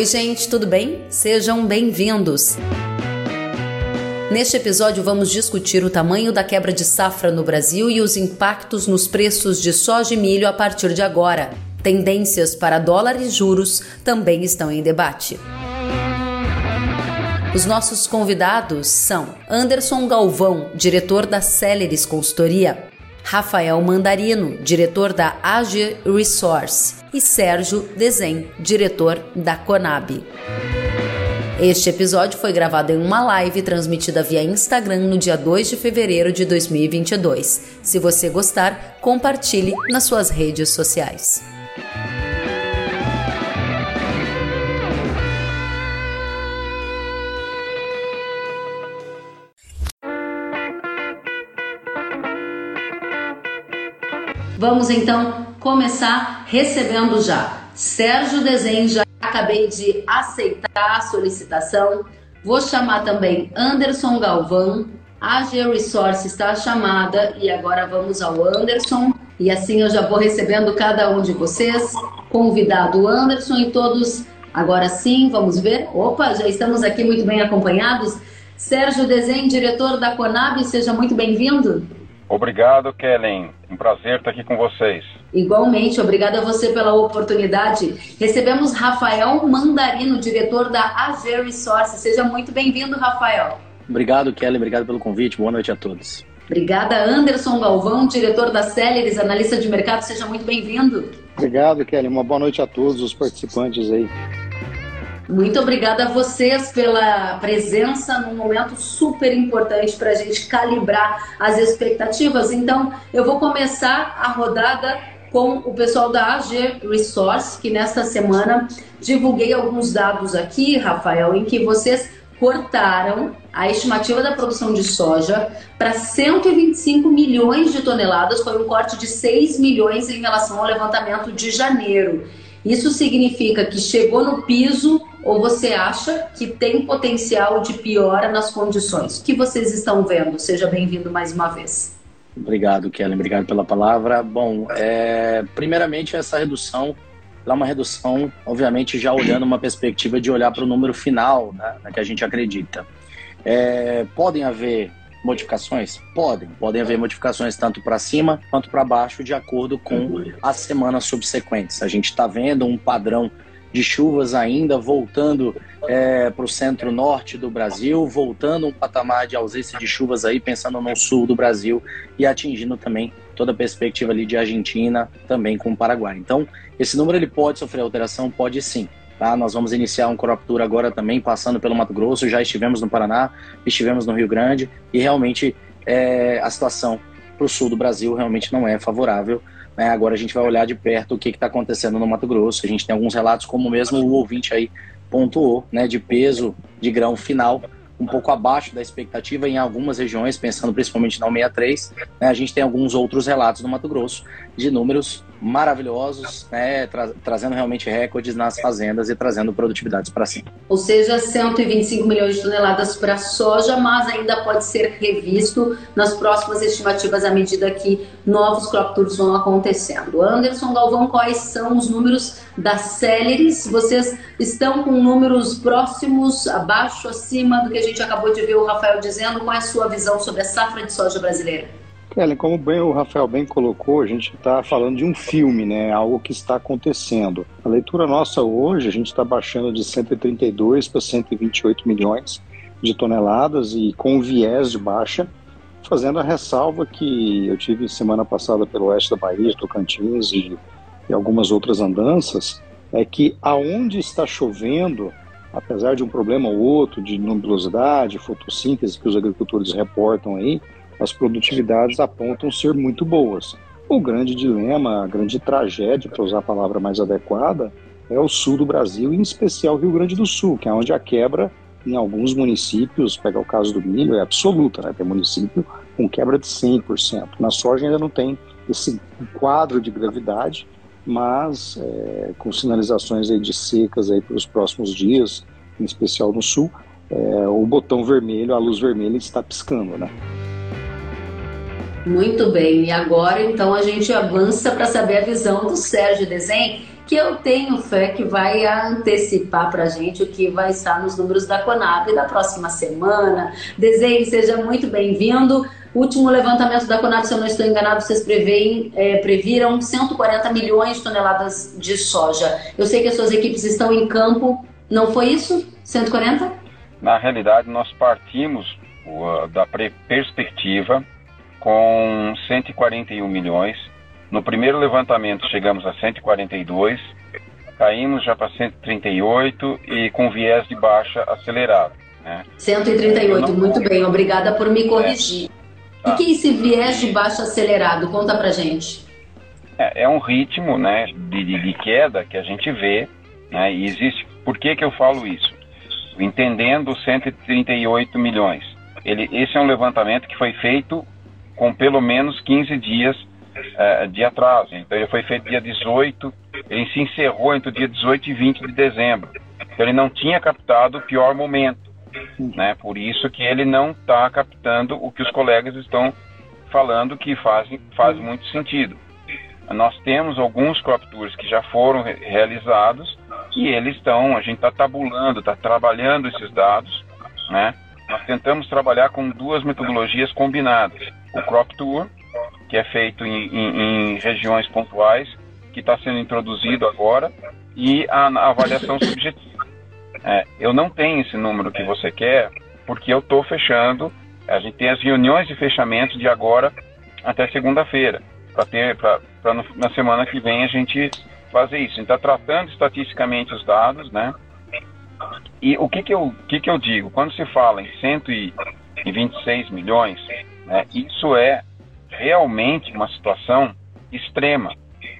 Oi, gente, tudo bem? Sejam bem-vindos. Neste episódio, vamos discutir o tamanho da quebra de safra no Brasil e os impactos nos preços de soja e milho a partir de agora. Tendências para dólar e juros também estão em debate. Os nossos convidados são Anderson Galvão, diretor da Celeris Consultoria, Rafael Mandarino, diretor da AG Resource, e Sérgio Desen, diretor da Conab. Este episódio foi gravado em uma live transmitida via Instagram no dia 2 de fevereiro de 2022. Se você gostar, compartilhe nas suas redes sociais. Vamos então começar recebendo já. Sérgio Desenho, já acabei de aceitar a solicitação. Vou chamar também Anderson Galvão. A G Resource está chamada e agora vamos ao Anderson. E assim eu já vou recebendo cada um de vocês. Convidado Anderson e todos. Agora sim, vamos ver. Opa, já estamos aqui muito bem acompanhados. Sérgio Desenho, diretor da Conab, seja muito bem-vindo. Obrigado, Kellen. Um prazer estar aqui com vocês. Igualmente, obrigada a você pela oportunidade. Recebemos Rafael Mandarino, diretor da AG Resource. Seja muito bem-vindo, Rafael. Obrigado, Kellen. Obrigado pelo convite. Boa noite a todos. Obrigada, Anderson Galvão, diretor da Celeris, analista de mercado. Seja muito bem-vindo. Obrigado, Kelly. Uma boa noite a todos os participantes aí. Muito obrigada a vocês pela presença num momento super importante para a gente calibrar as expectativas. Então, eu vou começar a rodada com o pessoal da AG Resource, que nesta semana divulguei alguns dados aqui, Rafael, em que vocês cortaram a estimativa da produção de soja para 125 milhões de toneladas, foi um corte de 6 milhões em relação ao levantamento de janeiro. Isso significa que chegou no piso ou você acha que tem potencial de piora nas condições? O que vocês estão vendo? Seja bem-vindo mais uma vez. Obrigado, Kellen. Obrigado pela palavra. Bom, é, primeiramente, essa redução é uma redução, obviamente, já olhando uma perspectiva de olhar para o número final né, que a gente acredita. É, podem haver modificações? Podem. Podem haver modificações tanto para cima quanto para baixo, de acordo com as semanas subsequentes. A gente está vendo um padrão de chuvas ainda voltando é, para o centro-norte do Brasil, voltando um patamar de ausência de chuvas aí, pensando no sul do Brasil e atingindo também toda a perspectiva ali de Argentina, também com o Paraguai. Então, esse número ele pode sofrer alteração? Pode sim. Tá? Nós vamos iniciar um crop tour agora também, passando pelo Mato Grosso, já estivemos no Paraná, estivemos no Rio Grande, e realmente é, a situação para o sul do Brasil realmente não é favorável. Né? Agora a gente vai olhar de perto o que está acontecendo no Mato Grosso. A gente tem alguns relatos, como mesmo o ouvinte aí pontuou, né, de peso de grão final um pouco abaixo da expectativa em algumas regiões, pensando principalmente na 63. Né, a gente tem alguns outros relatos no Mato Grosso de números maravilhosos, né, tra trazendo realmente recordes nas fazendas e trazendo produtividades para cima. Ou seja, 125 milhões de toneladas para soja, mas ainda pode ser revisto nas próximas estimativas à medida que novos crop tours vão acontecendo. Anderson Galvão, quais são os números das Celeris? Vocês estão com números próximos, abaixo, acima do que a gente acabou de ver o Rafael dizendo? Qual é a sua visão sobre a safra de soja brasileira? Kellen, como bem o Rafael bem colocou, a gente está falando de um filme, né? Algo que está acontecendo. A leitura nossa hoje, a gente está baixando de 132 para 128 milhões de toneladas e com viés de baixa, fazendo a ressalva que eu tive semana passada pelo oeste da Bahia, Tocantins e, e algumas outras andanças, é que aonde está chovendo, apesar de um problema ou outro de luminosidade, fotossíntese que os agricultores reportam aí, as produtividades apontam ser muito boas. O grande dilema, a grande tragédia, para usar a palavra mais adequada, é o sul do Brasil, em especial Rio Grande do Sul, que é onde a quebra em alguns municípios, pega o caso do milho, é absoluta, né? tem município com quebra de 100%. Na soja ainda não tem esse quadro de gravidade, mas é, com sinalizações aí de secas aí para os próximos dias, em especial no sul, é, o botão vermelho, a luz vermelha está piscando, né? Muito bem, e agora então a gente avança para saber a visão do Sérgio Desen, que eu tenho fé que vai antecipar para a gente o que vai estar nos números da Conab da próxima semana. Desenho, seja muito bem-vindo. Último levantamento da Conab, se eu não estou enganado, vocês preveem, é, previram 140 milhões de toneladas de soja. Eu sei que as suas equipes estão em campo, não foi isso? 140? Na realidade, nós partimos uh, da perspectiva com 141 milhões. No primeiro levantamento chegamos a 142, caímos já para 138 e com viés de baixa acelerado. Né? 138, não... muito bem, obrigada por me corrigir. Tá. O que é esse viés de baixo acelerado? Conta pra gente. É, é um ritmo né, de, de, de, queda que a gente vê, né, e existe. Por que, que eu falo isso? Entendendo 138 milhões. Ele, esse é um levantamento que foi feito com pelo menos 15 dias uh, de atraso. Então ele foi feito dia 18, ele se encerrou entre o dia 18 e 20 de dezembro. Então ele não tinha captado o pior momento. Né? Por isso que ele não está captando o que os colegas estão falando que fazem, faz muito sentido. Nós temos alguns crop tours que já foram re realizados e eles estão, a gente está tabulando, está trabalhando esses dados, né? Nós tentamos trabalhar com duas metodologias combinadas. O crop tour, que é feito em, em, em regiões pontuais, que está sendo introduzido agora, e a, a avaliação subjetiva é, eu não tenho esse número que você quer, porque eu estou fechando. A gente tem as reuniões de fechamento de agora até segunda-feira, para ter, para na semana que vem a gente fazer isso. A gente está tratando estatisticamente os dados, né? E o que que eu, que que eu digo? Quando se fala em 126 milhões, né, isso é realmente uma situação extrema.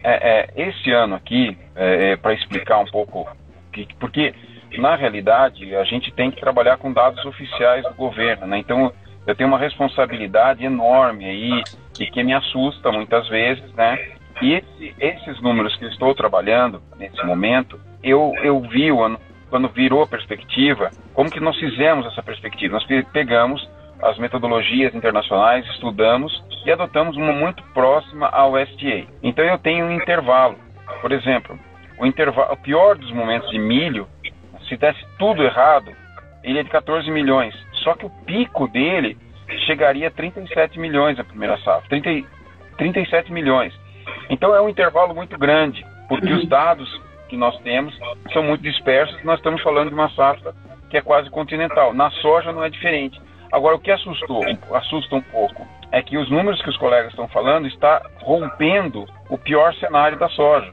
É, é, esse ano aqui, é, é para explicar um pouco, que, porque na realidade, a gente tem que trabalhar com dados oficiais do governo, né? Então, eu tenho uma responsabilidade enorme aí e que me assusta muitas vezes, né? E esse, esses números que eu estou trabalhando nesse momento, eu, eu vi quando virou a perspectiva, como que nós fizemos essa perspectiva? Nós pegamos as metodologias internacionais, estudamos e adotamos uma muito próxima ao STA. Então eu tenho um intervalo. Por exemplo, o intervalo, o pior dos momentos de milho se desse tudo errado, ele é de 14 milhões. Só que o pico dele chegaria a 37 milhões a primeira safra. 30, 37 milhões. Então é um intervalo muito grande, porque os dados que nós temos são muito dispersos. Nós estamos falando de uma safra que é quase continental. Na soja não é diferente. Agora, o que assustou, assusta um pouco é que os números que os colegas estão falando está rompendo o pior cenário da soja,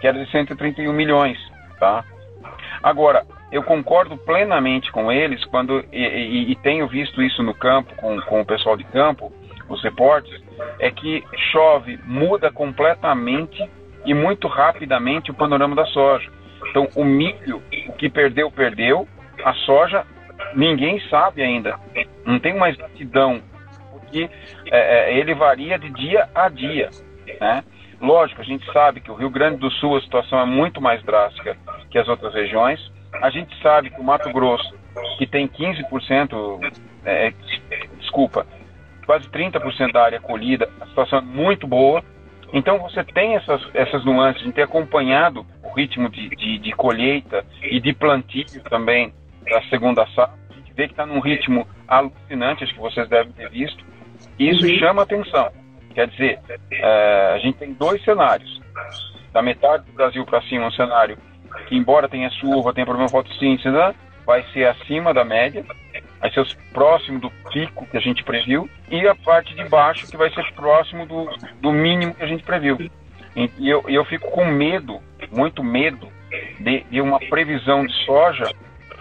que era de 131 milhões, tá? Agora, eu concordo plenamente com eles quando e, e, e, tenho visto isso no campo com, com o pessoal de campo, os reportes, é que chove, muda completamente e muito rapidamente o panorama da soja. Então, o milho, o que perdeu, perdeu. A soja, ninguém sabe ainda. Não tem uma exatidão, porque é, é ele varia de dia a dia. Né? Lógico, a gente sabe que o Rio Grande do Sul a situação é muito mais drástica que as outras regiões, a gente sabe que o Mato Grosso, que tem 15%, é, desculpa, quase 30% da área colhida, a situação é muito boa. Então você tem essas, essas nuances de ter acompanhado o ritmo de, de, de colheita e de plantio também da segunda safra. Vê que está num ritmo alucinante, acho que vocês devem ter visto. E isso uhum. chama atenção. Quer dizer, é, a gente tem dois cenários. Da metade do Brasil para cima, um cenário que embora tenha chuva, tenha problema fotossíntese, né, vai ser acima da média, vai ser próximo do pico que a gente previu, e a parte de baixo que vai ser próximo do, do mínimo que a gente previu. E eu, eu fico com medo, muito medo, de, de uma previsão de soja,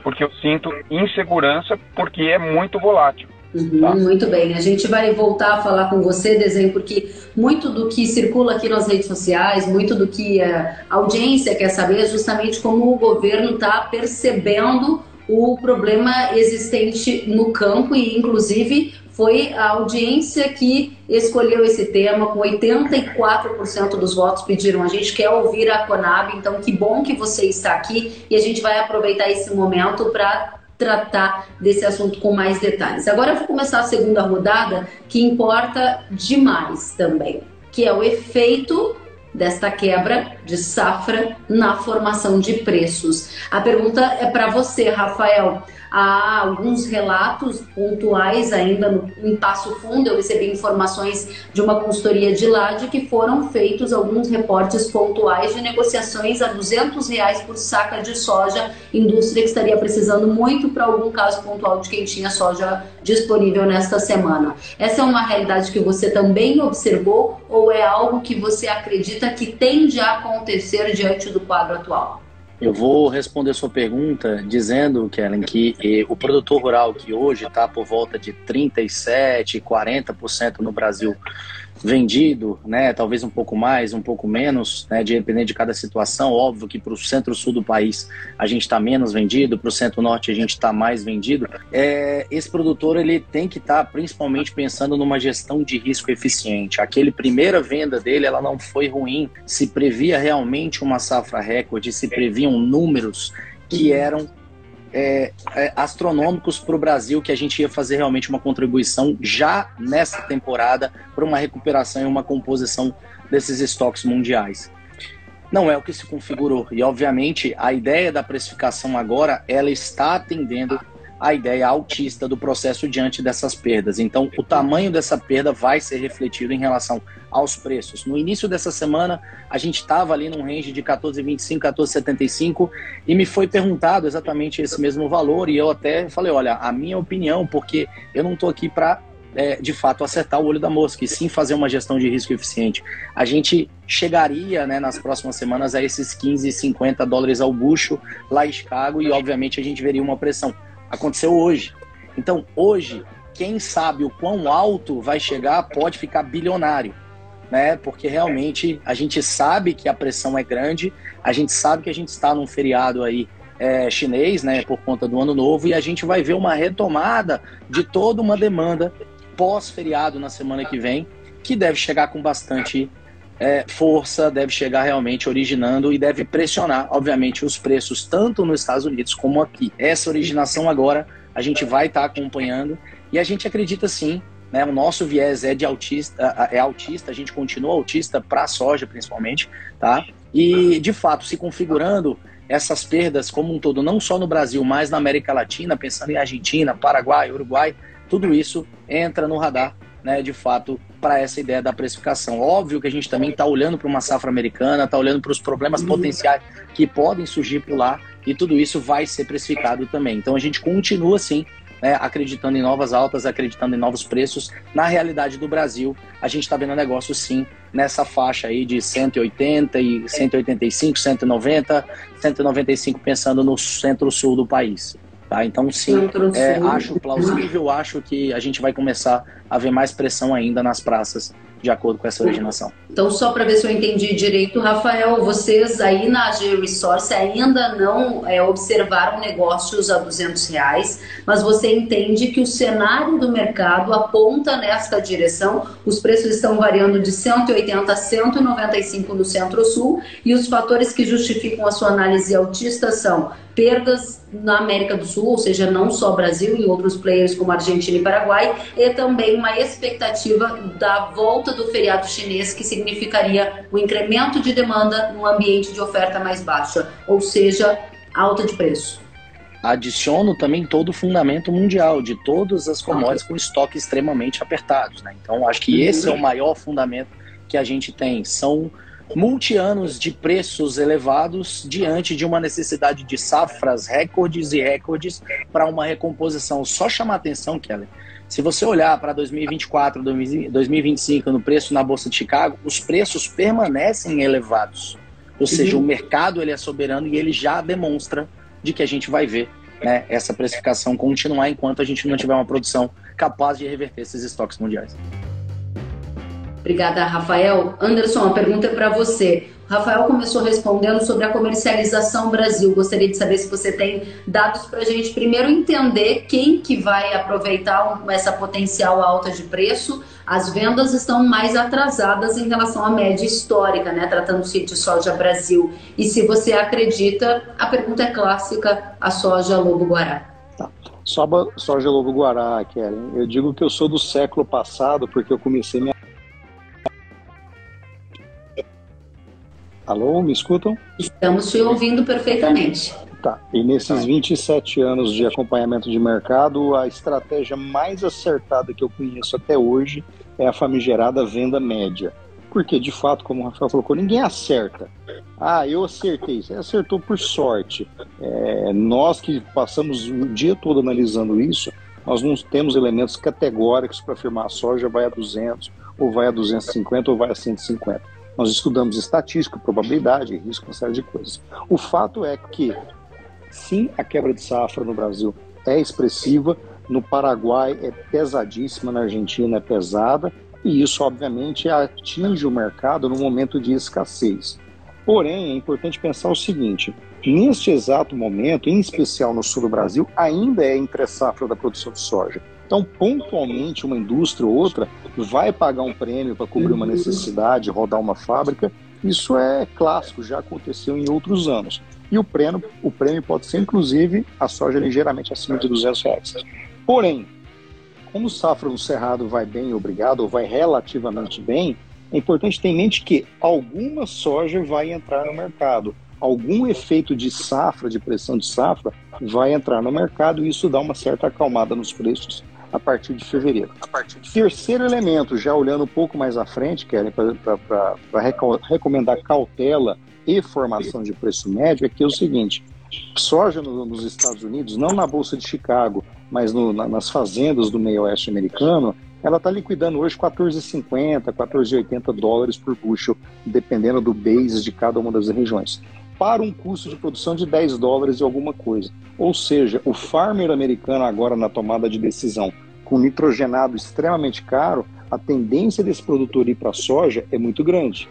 porque eu sinto insegurança, porque é muito volátil. Uhum, tá. Muito bem, a gente vai voltar a falar com você, Desenho, porque muito do que circula aqui nas redes sociais, muito do que a audiência quer saber é justamente como o governo está percebendo o problema existente no campo e, inclusive, foi a audiência que escolheu esse tema, com 84% dos votos pediram. A gente quer ouvir a Conab, então que bom que você está aqui e a gente vai aproveitar esse momento para tratar desse assunto com mais detalhes. Agora eu vou começar a segunda rodada, que importa demais também, que é o efeito desta quebra de safra na formação de preços. A pergunta é para você, Rafael. Há alguns relatos pontuais ainda no, em Passo Fundo. Eu recebi informações de uma consultoria de lá de que foram feitos alguns reportes pontuais de negociações a 200 reais por saca de soja, indústria que estaria precisando muito para algum caso pontual de quem tinha soja disponível nesta semana. Essa é uma realidade que você também observou ou é algo que você acredita que tende a acontecer diante do quadro atual? Eu vou responder sua pergunta dizendo, Kellen, que eh, o produtor rural que hoje está por volta de 37%, 40% no Brasil vendido, né, talvez um pouco mais, um pouco menos, né, dependendo de cada situação. Óbvio que para o centro-sul do país a gente está menos vendido, para o centro-norte a gente está mais vendido. É, esse produtor ele tem que estar tá principalmente pensando numa gestão de risco eficiente. Aquele primeira venda dele ela não foi ruim, se previa realmente uma safra recorde, se previam números que eram é, é, astronômicos para o Brasil que a gente ia fazer realmente uma contribuição já nessa temporada para uma recuperação e uma composição desses estoques mundiais. Não é o que se configurou e obviamente a ideia da precificação agora ela está atendendo a ideia autista do processo diante dessas perdas. Então, o tamanho dessa perda vai ser refletido em relação aos preços. No início dessa semana, a gente estava ali num range de 14,25, 14,75 e me foi perguntado exatamente esse mesmo valor e eu até falei, olha, a minha opinião, porque eu não estou aqui para é, de fato acertar o olho da mosca e sim fazer uma gestão de risco eficiente. A gente chegaria né, nas próximas semanas a esses 15, 50 dólares ao bucho lá em Chicago e obviamente a gente veria uma pressão aconteceu hoje. Então, hoje, quem sabe o quão alto vai chegar pode ficar bilionário, né? Porque realmente a gente sabe que a pressão é grande, a gente sabe que a gente está num feriado aí é, chinês, né? Por conta do ano novo, e a gente vai ver uma retomada de toda uma demanda pós-feriado na semana que vem, que deve chegar com bastante é, força, deve chegar realmente originando e deve pressionar, obviamente, os preços tanto nos Estados Unidos como aqui. Essa originação agora a gente vai estar tá acompanhando e a gente acredita sim. Né, o nosso viés é de autista, é autista, a gente continua autista para a soja principalmente, tá? E de fato se configurando essas perdas como um todo, não só no Brasil, mas na América Latina, pensando em Argentina, Paraguai, Uruguai, tudo isso entra no radar né, de fato, para essa ideia da precificação. Óbvio que a gente também está olhando para uma safra americana, está olhando para os problemas potenciais que podem surgir por lá, e tudo isso vai ser precificado também. Então a gente continua assim. Né, acreditando em novas altas, acreditando em novos preços. Na realidade do Brasil, a gente está vendo negócio sim nessa faixa aí de 180 e 185, 190, 195 pensando no centro-sul do país. Tá? Então, sim, é, acho plausível, acho que a gente vai começar a ver mais pressão ainda nas praças de acordo com essa originação. Então, só para ver se eu entendi direito, Rafael, vocês aí na G Resource ainda não é, observaram negócios a 200 reais, mas você entende que o cenário do mercado aponta nesta direção. Os preços estão variando de 180 a 195 no Centro-Sul e os fatores que justificam a sua análise autista são perdas na América do Sul, ou seja, não só Brasil e outros players como Argentina e Paraguai, e também uma expectativa da volta do feriado chinês, que significaria o incremento de demanda num ambiente de oferta mais baixa, ou seja, alta de preço. Adiciono também todo o fundamento mundial de todas as commodities com estoque extremamente apertados. Né? Então, acho que esse é o maior fundamento que a gente tem. São multi-anos de preços elevados diante de uma necessidade de safras recordes e recordes para uma recomposição. Só chamar atenção, Kelly, se você olhar para 2024, 2025 no preço na Bolsa de Chicago, os preços permanecem elevados. Ou seja, uhum. o mercado ele é soberano e ele já demonstra de que a gente vai ver né, essa precificação continuar enquanto a gente não tiver uma produção capaz de reverter esses estoques mundiais. Obrigada, Rafael. Anderson, a pergunta é para você. Rafael começou respondendo sobre a comercialização Brasil. Gostaria de saber se você tem dados para a gente primeiro entender quem que vai aproveitar essa potencial alta de preço. As vendas estão mais atrasadas em relação à média histórica, né? Tratando-se de soja Brasil. E se você acredita, a pergunta é clássica: a soja Lobo Guará. Tá. Soja Lobo Guará, Kellen. Eu digo que eu sou do século passado porque eu comecei minha Alô, me escutam? Estamos te ouvindo perfeitamente. Tá. E nesses 27 anos de acompanhamento de mercado, a estratégia mais acertada que eu conheço até hoje é a famigerada venda média. Porque, de fato, como o Rafael colocou, ninguém acerta. Ah, eu acertei. Você acertou por sorte. É, nós que passamos o dia todo analisando isso, nós não temos elementos categóricos para afirmar a soja vai a 200, ou vai a 250, ou vai a 150. Nós estudamos estatística, probabilidade, risco, uma série de coisas. O fato é que Sim, a quebra de safra no Brasil é expressiva, no Paraguai é pesadíssima, na Argentina é pesada, e isso, obviamente, atinge o mercado no momento de escassez. Porém, é importante pensar o seguinte: neste exato momento, em especial no sul do Brasil, ainda é entre safra da produção de soja. Então, pontualmente, uma indústria ou outra vai pagar um prêmio para cobrir uma necessidade, rodar uma fábrica. Isso é clássico, já aconteceu em outros anos. E o prêmio, o prêmio pode ser, inclusive, a soja ligeiramente acima de 200 reais. Porém, como o safra no Cerrado vai bem, obrigado, ou vai relativamente bem, é importante ter em mente que alguma soja vai entrar no mercado. Algum efeito de safra, de pressão de safra, vai entrar no mercado e isso dá uma certa acalmada nos preços a partir de fevereiro. Partir de... Terceiro elemento, já olhando um pouco mais à frente, Keren, para recomendar cautela e formação de preço médio é que é o seguinte: soja no, nos Estados Unidos, não na Bolsa de Chicago, mas no, na, nas fazendas do meio oeste americano, ela está liquidando hoje 14,50, 14,80 dólares por bushel, dependendo do base de cada uma das regiões, para um custo de produção de 10 dólares e alguma coisa. Ou seja, o farmer americano agora na tomada de decisão, com nitrogenado extremamente caro, a tendência desse produtor ir para a soja é muito grande.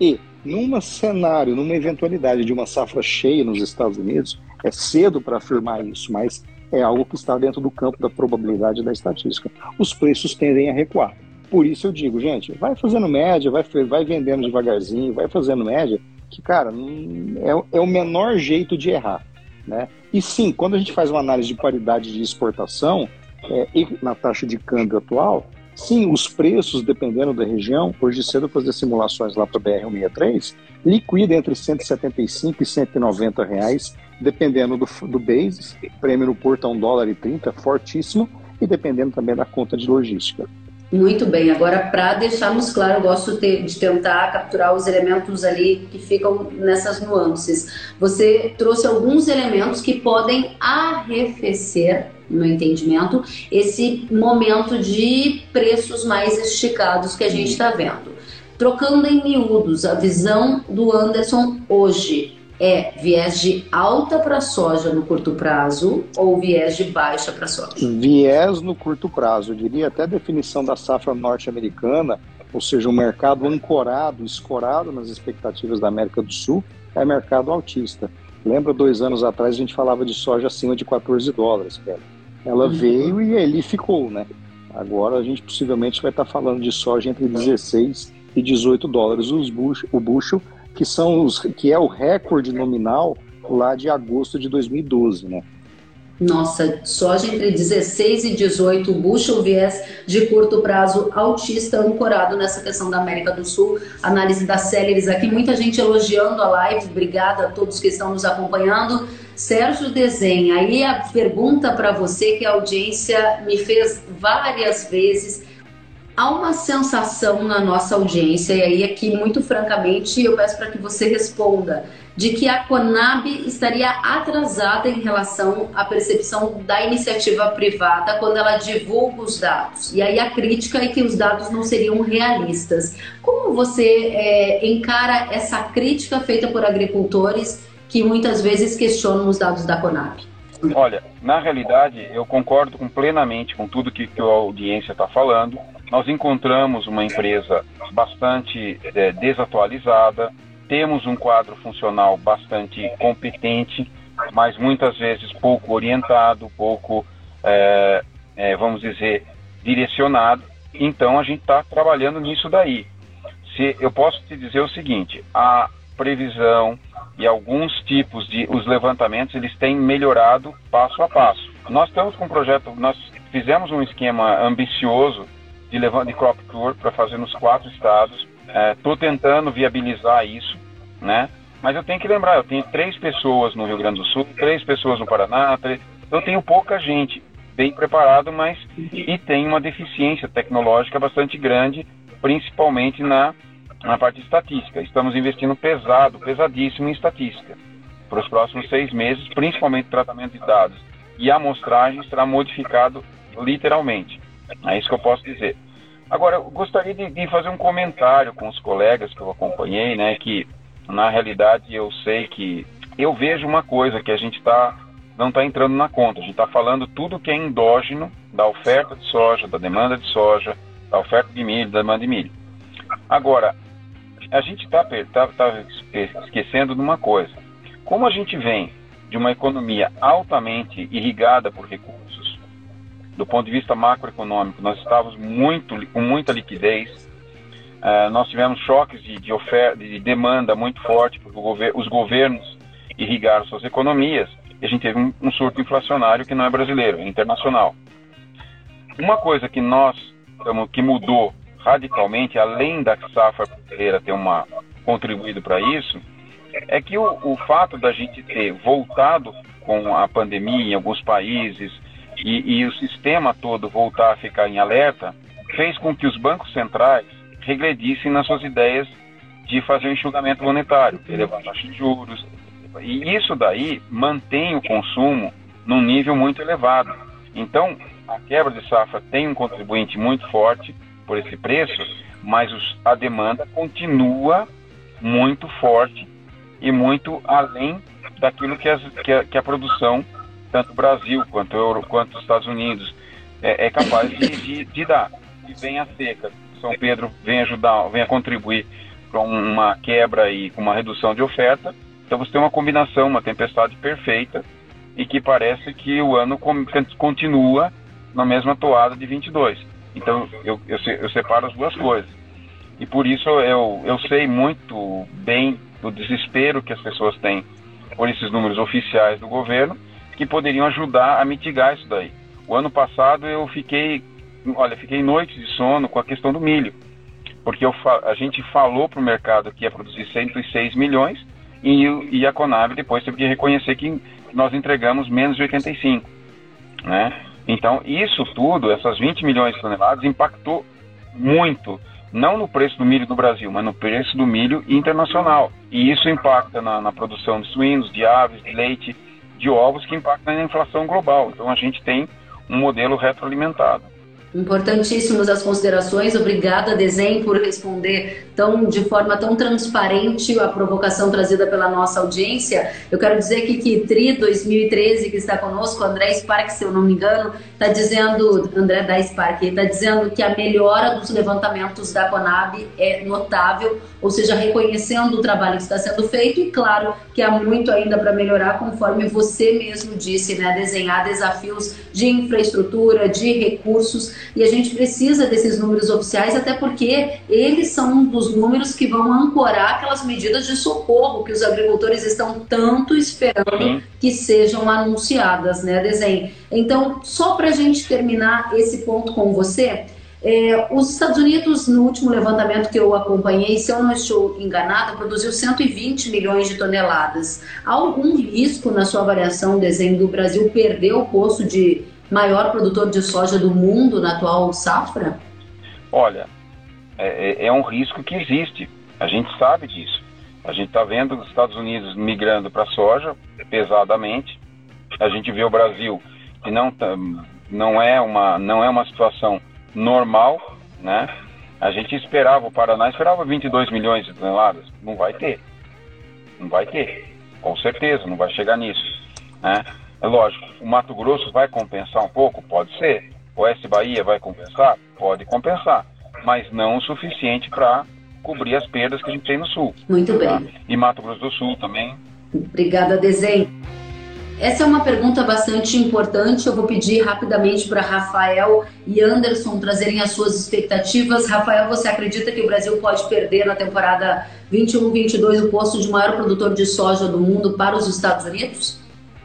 E num cenário, numa eventualidade de uma safra cheia nos Estados Unidos, é cedo para afirmar isso, mas é algo que está dentro do campo da probabilidade da estatística. Os preços tendem a recuar. Por isso eu digo, gente, vai fazendo média, vai, vai vendendo devagarzinho, vai fazendo média, que, cara, é, é o menor jeito de errar. Né? E sim, quando a gente faz uma análise de paridade de exportação é, e na taxa de câmbio atual, Sim, os preços, dependendo da região, hoje cedo eu fazer simulações lá para BR-163, liquida entre 175 e 190 reais, dependendo do, do base, prêmio no porto a 1 dólar e 30, fortíssimo, e dependendo também da conta de logística. Muito bem, agora para deixarmos claro, eu gosto de tentar capturar os elementos ali que ficam nessas nuances. Você trouxe alguns elementos que podem arrefecer no meu entendimento, esse momento de preços mais esticados que a gente está vendo. Trocando em miúdos, a visão do Anderson hoje é viés de alta para soja no curto prazo ou viés de baixa para soja? Viés no curto prazo, eu diria até a definição da safra norte-americana, ou seja, um mercado ancorado, escorado nas expectativas da América do Sul, é mercado altista. Lembra dois anos atrás a gente falava de soja acima de 14 dólares, cara. Ela uhum. veio e ali ficou, né? Agora a gente possivelmente vai estar falando de soja entre 16 e 18 dólares os bucho, o bucho, que são os que é o recorde nominal lá de agosto de 2012, né? Nossa, soja entre 16 e 18, bushel viés de curto prazo altista ancorado nessa questão da América do Sul. Análise das céleres aqui, muita gente elogiando a live. Obrigada a todos que estão nos acompanhando. Sérgio Desenha, aí a pergunta para você que a audiência me fez várias vezes. Há uma sensação na nossa audiência, e aí aqui, muito francamente, eu peço para que você responda de que a Conab estaria atrasada em relação à percepção da iniciativa privada quando ela divulga os dados. E aí a crítica é que os dados não seriam realistas. Como você é, encara essa crítica feita por agricultores que muitas vezes questionam os dados da Conab? Olha, na realidade, eu concordo com, plenamente com tudo que, que a audiência está falando. Nós encontramos uma empresa bastante é, desatualizada, temos um quadro funcional bastante competente, mas muitas vezes pouco orientado, pouco, é, é, vamos dizer, direcionado. Então a gente está trabalhando nisso daí. Se eu posso te dizer o seguinte: a previsão e alguns tipos de os levantamentos eles têm melhorado passo a passo. Nós estamos com um projeto, nós fizemos um esquema ambicioso de levante de crop tour para fazer nos quatro estados Estou é, tentando viabilizar isso, né? Mas eu tenho que lembrar, eu tenho três pessoas no Rio Grande do Sul, três pessoas no Paraná, três... eu tenho pouca gente bem preparado, mas e tem uma deficiência tecnológica bastante grande, principalmente na, na parte estatística. Estamos investindo pesado, pesadíssimo em estatística para os próximos seis meses, principalmente tratamento de dados. E a amostragem será modificado literalmente. É isso que eu posso dizer. Agora, eu gostaria de, de fazer um comentário com os colegas que eu acompanhei, né, que na realidade eu sei que eu vejo uma coisa que a gente tá, não está entrando na conta. A gente está falando tudo que é endógeno da oferta de soja, da demanda de soja, da oferta de milho, da demanda de milho. Agora, a gente está tá, tá esquecendo de uma coisa. Como a gente vem de uma economia altamente irrigada por recursos, do ponto de vista macroeconômico, nós estávamos muito, com muita liquidez, Uh, nós tivemos choques de, de, oferta, de demanda muito forte, porque gover os governos irrigaram suas economias e a gente teve um, um, surto inflacionário que não é brasileiro, é internacional. Uma coisa que nós que mudou radicalmente, além da safra brasileira ter uma contribuído para isso, é que o, o fato da gente ter voltado com a pandemia em alguns países e, e o sistema todo voltar a ficar em alerta, fez com que os bancos centrais regredissem nas suas ideias de fazer um enxugamento monetário, elevar taxa de juros. E isso daí mantém o consumo num nível muito elevado. Então, a quebra de safra tem um contribuinte muito forte por esse preço, mas os, a demanda continua muito forte e muito além daquilo que, as, que, a, que a, produção, tanto o Brasil quanto, Euro, quanto os Estados Unidos, é, é capaz de, de, de dar. E vem a seca, são Pedro vem ajudar, vem a contribuir para uma quebra e com uma redução de oferta. Então você tem uma combinação, uma tempestade perfeita e que parece que o ano continua na mesma toada de 22. Então eu, eu, eu separo as duas coisas. E por isso eu, eu sei muito bem do desespero que as pessoas têm por esses números oficiais do governo que poderiam ajudar a mitigar isso daí. O ano passado eu fiquei olha, fiquei noites de sono com a questão do milho, porque eu, a gente falou para o mercado que ia produzir 106 milhões e, e a Conab depois teve que reconhecer que nós entregamos menos de 85, né? Então, isso tudo, essas 20 milhões de toneladas, impactou muito, não no preço do milho do Brasil, mas no preço do milho internacional. E isso impacta na, na produção de suínos, de aves, de leite, de ovos, que impacta na inflação global. Então, a gente tem um modelo retroalimentado. Importantíssimas as considerações. Obrigada, Desenho, por responder tão de forma tão transparente a provocação trazida pela nossa audiência. Eu quero dizer que, que TRI 2013, que está conosco, André Spark, se eu não me engano, está dizendo, André da Spark, está dizendo que a melhora dos levantamentos da Conab é notável, ou seja, reconhecendo o trabalho que está sendo feito e, claro, que há muito ainda para melhorar, conforme você mesmo disse, né? Desenhar desafios de infraestrutura, de recursos e a gente precisa desses números oficiais, até porque eles são um dos números que vão ancorar aquelas medidas de socorro que os agricultores estão tanto esperando que sejam anunciadas, né, Desenho? Então, só para a gente terminar esse ponto com você, é, os Estados Unidos, no último levantamento que eu acompanhei, se eu não estou enganada, produziu 120 milhões de toneladas. Há algum risco na sua avaliação, desenho, do Brasil perder o posto de maior produtor de soja do mundo na atual safra? Olha, é, é, é um risco que existe. A gente sabe disso. A gente está vendo os Estados Unidos migrando para a soja pesadamente. A gente vê o Brasil que não, tá, não, é uma, não é uma situação normal, né? A gente esperava, o Paraná esperava 22 milhões de toneladas. Não vai ter. Não vai ter. Com certeza, não vai chegar nisso. Né? É lógico, o Mato Grosso vai compensar um pouco? Pode ser. O Oeste Bahia vai compensar? Pode compensar. Mas não o suficiente para cobrir as perdas que a gente tem no Sul. Muito tá? bem. E Mato Grosso do Sul também. Obrigada, Desenho. Essa é uma pergunta bastante importante. Eu vou pedir rapidamente para Rafael e Anderson trazerem as suas expectativas. Rafael, você acredita que o Brasil pode perder na temporada 21-22 o posto de maior produtor de soja do mundo para os Estados Unidos?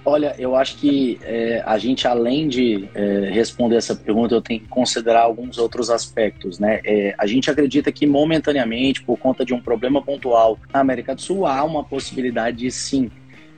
Olha, eu acho que é, a gente, além de é, responder essa pergunta, eu tenho que considerar alguns outros aspectos, né? É, a gente acredita que momentaneamente, por conta de um problema pontual na América do Sul, há uma possibilidade sim,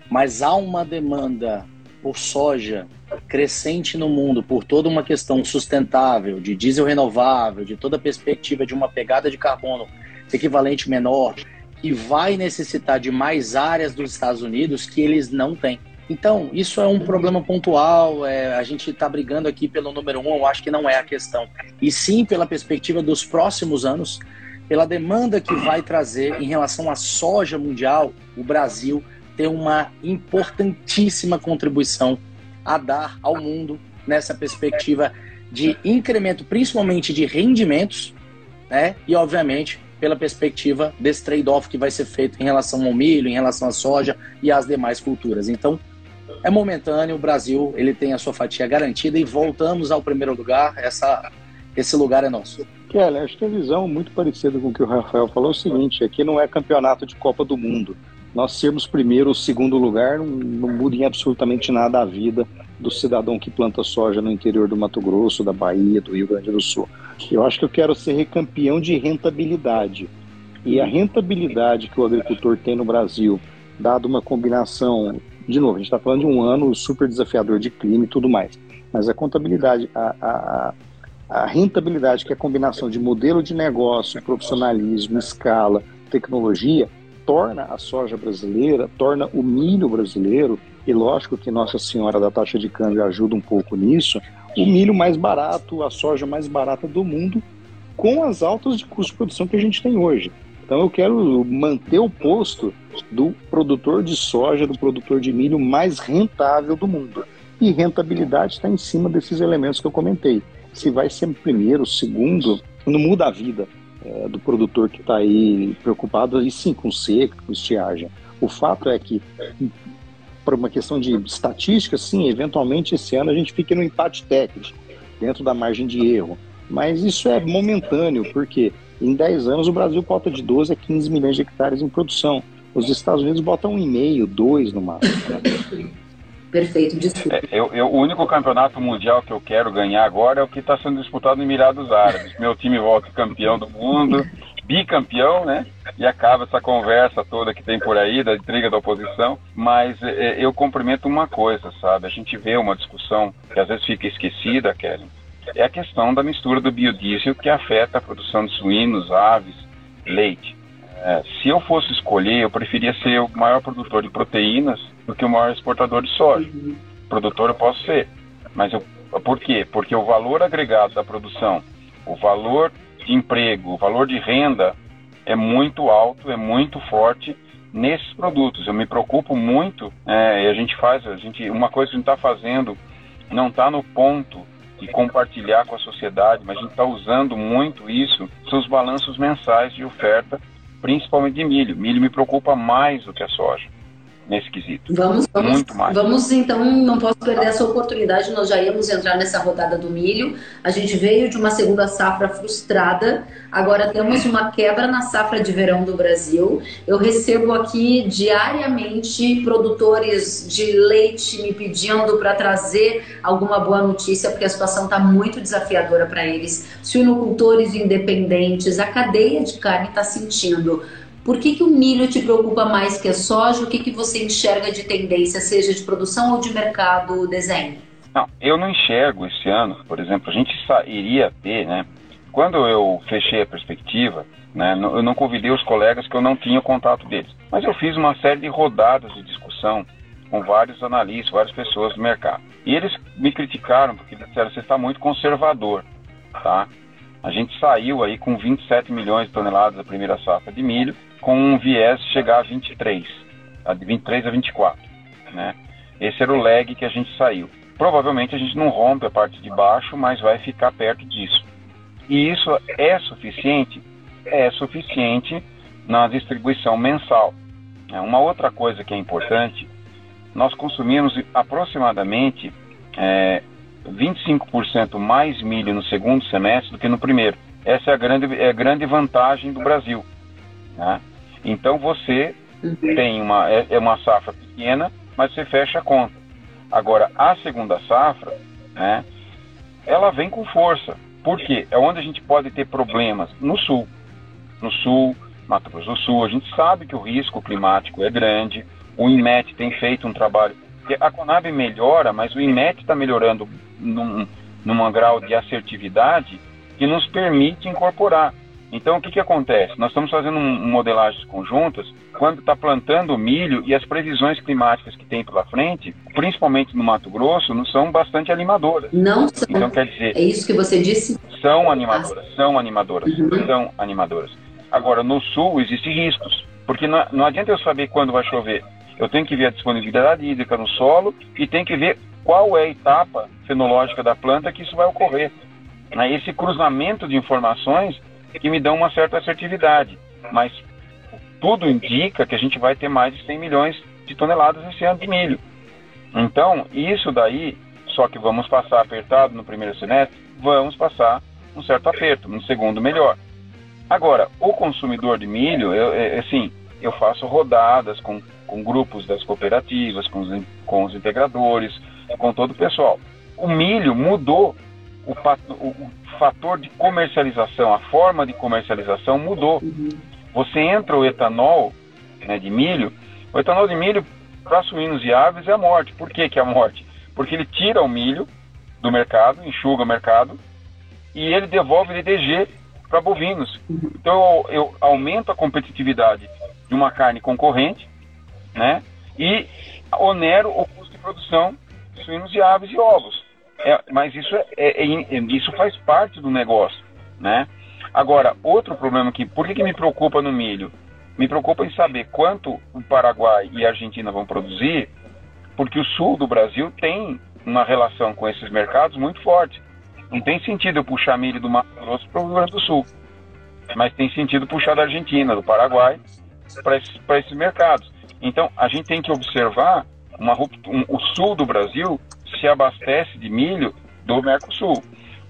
mas há uma demanda por soja crescente no mundo por toda uma questão sustentável, de diesel renovável, de toda a perspectiva de uma pegada de carbono equivalente menor, que vai necessitar de mais áreas dos Estados Unidos que eles não têm. Então, isso é um problema pontual. É, a gente está brigando aqui pelo número um, eu acho que não é a questão. E sim pela perspectiva dos próximos anos, pela demanda que vai trazer em relação à soja mundial, o Brasil tem uma importantíssima contribuição a dar ao mundo nessa perspectiva de incremento, principalmente de rendimentos, né? E obviamente pela perspectiva desse trade-off que vai ser feito em relação ao milho, em relação à soja e às demais culturas. Então, é momentâneo, o Brasil ele tem a sua fatia garantida e voltamos ao primeiro lugar. Essa, esse lugar é nosso. Kelly, acho que a visão muito parecida com o que o Rafael falou é o seguinte: aqui não é campeonato de Copa do Mundo nós sermos primeiro ou segundo lugar não, não muda em absolutamente nada a vida do cidadão que planta soja no interior do Mato Grosso, da Bahia, do Rio Grande do Sul. Eu acho que eu quero ser campeão de rentabilidade. E a rentabilidade que o agricultor tem no Brasil, dado uma combinação, de novo, a gente está falando de um ano super desafiador de clima e tudo mais, mas a contabilidade, a, a, a rentabilidade, que é a combinação de modelo de negócio, profissionalismo, escala, tecnologia, torna a soja brasileira, torna o milho brasileiro, e lógico que Nossa Senhora da taxa de câmbio ajuda um pouco nisso, o milho mais barato, a soja mais barata do mundo, com as altas de custo de produção que a gente tem hoje. Então eu quero manter o posto do produtor de soja, do produtor de milho mais rentável do mundo. E rentabilidade está em cima desses elementos que eu comentei. Se vai ser primeiro, segundo, não muda a vida é, do produtor que está aí preocupado, e sim, com seca, com estiagem. O fato é que, por uma questão de estatística, sim, eventualmente esse ano a gente fica no empate técnico, dentro da margem de erro. Mas isso é momentâneo, porque em 10 anos o Brasil bota de 12 a 15 milhões de hectares em produção. Os Estados Unidos botam um e meio, dois no máximo. Perfeito, desculpa. É, eu, eu, o único campeonato mundial que eu quero ganhar agora é o que está sendo disputado no Emirados Árabes. Meu time volta campeão do mundo, bicampeão, né? E acaba essa conversa toda que tem por aí, da intriga da oposição. Mas é, é, eu cumprimento uma coisa, sabe? A gente vê uma discussão que às vezes fica esquecida, Kelly. É a questão da mistura do biodiesel que afeta a produção de suínos, aves, leite. É, se eu fosse escolher, eu preferia ser o maior produtor de proteínas do que o maior exportador de soja. Uhum. Produtor eu posso ser, mas eu, por quê? Porque o valor agregado da produção, o valor de emprego, o valor de renda é muito alto, é muito forte nesses produtos. Eu me preocupo muito é, e a gente faz, a gente, uma coisa que a gente está fazendo não está no ponto de compartilhar com a sociedade, mas a gente está usando muito isso, seus balanços mensais de oferta, principalmente de milho. Milho me preocupa mais do que a soja nesse quesito. Vamos, vamos, Muito mais. Vamos então, não posso perder essa oportunidade, nós já íamos entrar nessa rodada do milho. A gente veio de uma segunda safra frustrada, agora temos uma quebra na safra de verão do Brasil. Eu recebo aqui diariamente produtores de leite me pedindo para trazer alguma boa notícia, porque a situação está muito desafiadora para eles. Suinocultores independentes, a cadeia de carne está sentindo. Por que, que o milho te preocupa mais que a soja? O que, que você enxerga de tendência, seja de produção ou de mercado desenho? Não, eu não enxergo esse ano, por exemplo, a gente iria ter, né? Quando eu fechei a perspectiva, né, eu não convidei os colegas que eu não tinha contato deles, mas eu fiz uma série de rodadas de discussão com vários analistas, várias pessoas do mercado. E eles me criticaram porque disseram você está muito conservador, tá? A gente saiu aí com 27 milhões de toneladas da primeira safra de milho com um viés chegar a 23, de 23 a 24, né? Esse era o lag que a gente saiu. Provavelmente a gente não rompe a parte de baixo, mas vai ficar perto disso. E isso é suficiente? É suficiente na distribuição mensal. É, uma outra coisa que é importante, nós consumimos aproximadamente é, 25% mais milho no segundo semestre do que no primeiro. Essa é a grande, é a grande vantagem do Brasil. Né? Então você tem uma, é, é, uma safra pequena, mas você fecha a conta. Agora, a segunda safra, né, ela vem com força. Por quê? É onde a gente pode ter problemas no sul. No sul, Mato Grosso do Sul, a gente sabe que o risco climático é grande. O INMET tem feito um trabalho. A Conab melhora, mas o INMET está melhorando num, num grau de assertividade que nos permite incorporar. Então, o que, que acontece? Nós estamos fazendo um, modelagens conjuntas quando está plantando milho e as previsões climáticas que tem pela frente, principalmente no Mato Grosso, não são bastante animadoras. Não são. Então, quer dizer... É isso que você disse? São animadoras, são animadoras, uhum. são animadoras. Agora, no Sul, existem riscos, porque não, não adianta eu saber quando vai chover. Eu tenho que ver a disponibilidade hídrica no solo e tenho que ver qual é a etapa fenológica da planta que isso vai ocorrer. Esse cruzamento de informações que me dão uma certa assertividade. Mas tudo indica que a gente vai ter mais de 100 milhões de toneladas esse ano de milho. Então, isso daí, só que vamos passar apertado no primeiro semestre, vamos passar um certo aperto, no segundo melhor. Agora, o consumidor de milho, eu, é, assim, eu faço rodadas com, com grupos das cooperativas, com os, com os integradores, com todo o pessoal. O milho mudou o, o, fator de comercialização, a forma de comercialização mudou. Você entra o etanol né, de milho, o etanol de milho para suínos e aves é a morte. Por que, que é a morte? Porque ele tira o milho do mercado, enxuga o mercado, e ele devolve DDG para bovinos. Então eu, eu aumento a competitividade de uma carne concorrente, né? E onero o custo de produção de suínos e aves e ovos. É, mas isso, é, é, é, isso faz parte do negócio, né? Agora, outro problema que, por que, que me preocupa no milho? Me preocupa em saber quanto o Paraguai e a Argentina vão produzir, porque o sul do Brasil tem uma relação com esses mercados muito forte. Não tem sentido eu puxar milho do Mato Grosso para o Rio Grande do Sul, mas tem sentido puxar da Argentina, do Paraguai, para esses, esses mercados. Então, a gente tem que observar uma, um, o sul do Brasil se abastece de milho do Mercosul.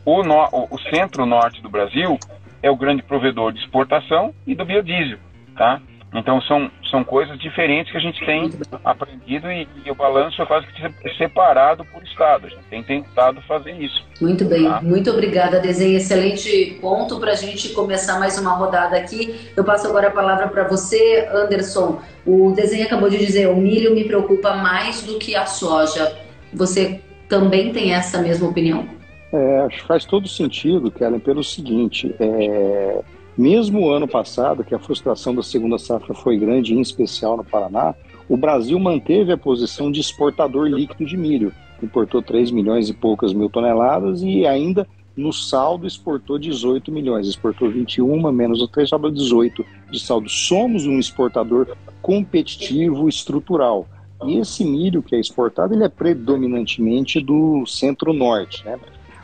O, no, o centro-norte do Brasil é o grande provedor de exportação e do biodiesel, tá? Então são, são coisas diferentes que a gente tem aprendido e, e, o balanço é quase que separado por estado. A gente tem tentado fazer isso. Muito bem, tá? muito obrigada, Desenho. Excelente ponto para a gente começar mais uma rodada aqui. Eu passo agora a palavra para você, Anderson. O Desenho acabou de dizer: o milho me preocupa mais do que a soja. Você também tem essa mesma opinião? É, faz todo sentido, Kellen, pelo seguinte: é, mesmo o ano passado, que a frustração da segunda safra foi grande, em especial no Paraná, o Brasil manteve a posição de exportador líquido de milho. Importou 3 milhões e poucas mil toneladas e ainda no saldo exportou 18 milhões. Exportou 21, menos o 3, sobra 18 de saldo. Somos um exportador competitivo estrutural. E esse milho que é exportado, ele é predominantemente do centro-norte. Né?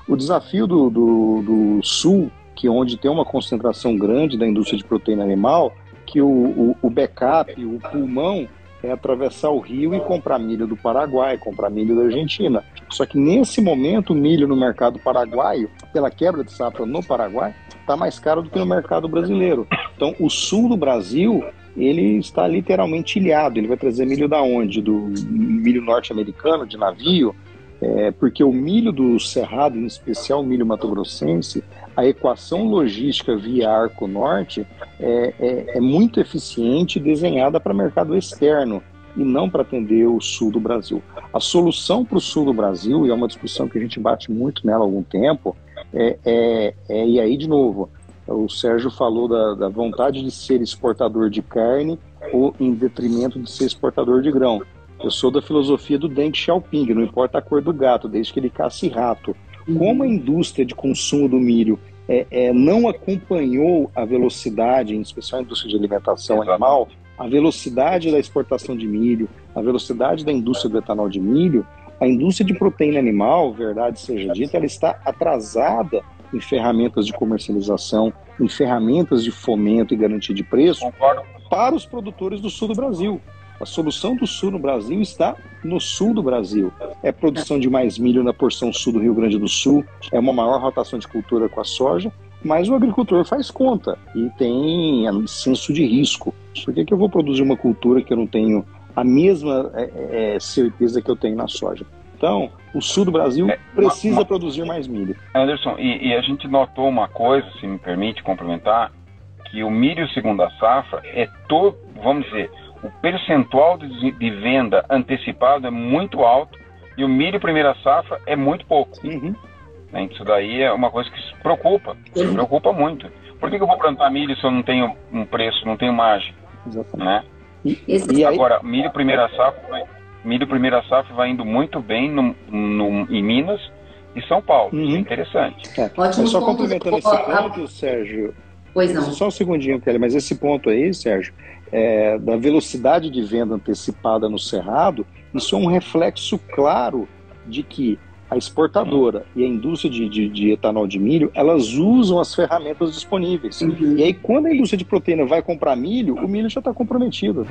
O desafio do, do, do, sul, que é onde tem uma concentração grande da indústria de proteína animal, que o, o, o backup, o pulmão, é atravessar o rio e comprar milho do Paraguai, comprar milho da Argentina. Só que nesse momento, o milho no mercado paraguaio, pela quebra de safra no Paraguai, está mais caro do que no mercado brasileiro. Então, o sul do Brasil ele está literalmente ilhado. Ele vai trazer milho da onde? Do milho norte-americano, de navio? É, porque o milho do Cerrado, em especial o milho mato-grossense, a equação logística via Arco Norte é, é, é muito eficiente desenhada para mercado externo e não para atender o sul do Brasil. A solução para o sul do Brasil, e é uma discussão que a gente bate muito nela há algum tempo, é, é, é e aí de novo, o Sérgio falou da, da vontade de ser exportador de carne ou em detrimento de ser exportador de grão. Eu sou da filosofia do Deng Xiaoping, não importa a cor do gato, desde que ele casse rato. Como a indústria de consumo do milho é, é, não acompanhou a velocidade, em especial a indústria de alimentação animal, a velocidade da exportação de milho, a velocidade da indústria do etanol de milho, a indústria de proteína animal, verdade seja dita, ela está atrasada em ferramentas de comercialização, em ferramentas de fomento e garantia de preço Concordo. para os produtores do sul do Brasil. A solução do sul no Brasil está no sul do Brasil. É produção de mais milho na porção sul do Rio Grande do Sul, é uma maior rotação de cultura com a soja, mas o agricultor faz conta e tem senso de risco. Por que, que eu vou produzir uma cultura que eu não tenho a mesma é, é, certeza que eu tenho na soja? Então, o sul do Brasil é, precisa produzir mais milho. Anderson, e, e, a gente notou uma coisa, se me permite complementar, que o milho segunda safra é todo, vamos dizer, o percentual de, de venda antecipado é muito alto e o milho primeira safra é muito pouco. Uhum. Né, isso daí é uma coisa que se preocupa, se uhum. preocupa muito. Por que, que, eu vou plantar milho se eu não tenho um preço, não tenho margem? Exatamente. Né? E, e Agora, milho primeira safra, milho primeira safra vai indo muito bem no, no em Minas e São Paulo. Uhum. Isso é interessante. É. Ótimo só complementando esse ponto, Sérgio. Pois não. Só um segundinho, Kelly, mas esse ponto aí, Sérgio, é, da velocidade de venda antecipada no Cerrado, isso é um reflexo claro de que a exportadora e a indústria de, de, de, etanol de milho, elas usam as ferramentas disponíveis. Uhum. E aí, quando a indústria de proteína vai comprar milho, o milho já está comprometido.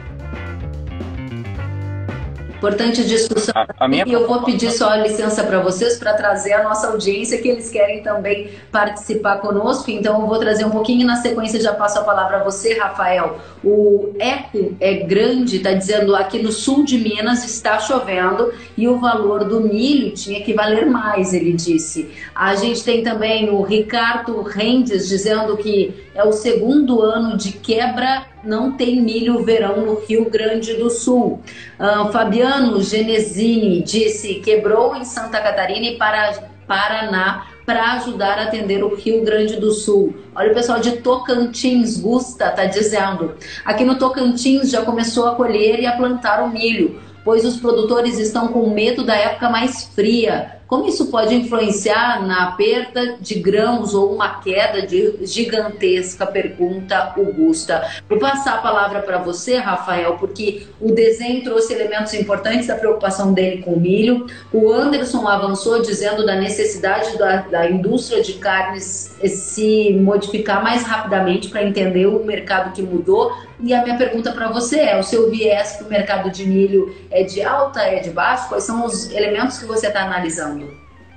Importante discussão. A, a minha... E eu vou pedir só licença para vocês para trazer a nossa audiência, que eles querem também participar conosco. Então, eu vou trazer um pouquinho na sequência, já passo a palavra a você, Rafael. O eco é grande, está dizendo aqui no sul de Minas está chovendo e o valor do milho tinha que valer mais, ele disse. A gente tem também o Ricardo Rendes dizendo que é o segundo ano de quebra, não tem milho verão no Rio Grande do Sul. Uh, Fabiano Genesini disse quebrou em Santa Catarina e para, Paraná para ajudar a atender o Rio Grande do Sul. Olha o pessoal de Tocantins, Gusta, tá dizendo. Aqui no Tocantins já começou a colher e a plantar o milho, pois os produtores estão com medo da época mais fria. Como isso pode influenciar na perda de grãos ou uma queda de gigantesca? Pergunta Augusta. Vou passar a palavra para você, Rafael, porque o desenho trouxe elementos importantes da preocupação dele com o milho. O Anderson avançou dizendo da necessidade da, da indústria de carnes se modificar mais rapidamente para entender o mercado que mudou. E a minha pergunta para você é: o seu viés para o mercado de milho é de alta, é de baixo? Quais são os elementos que você está analisando?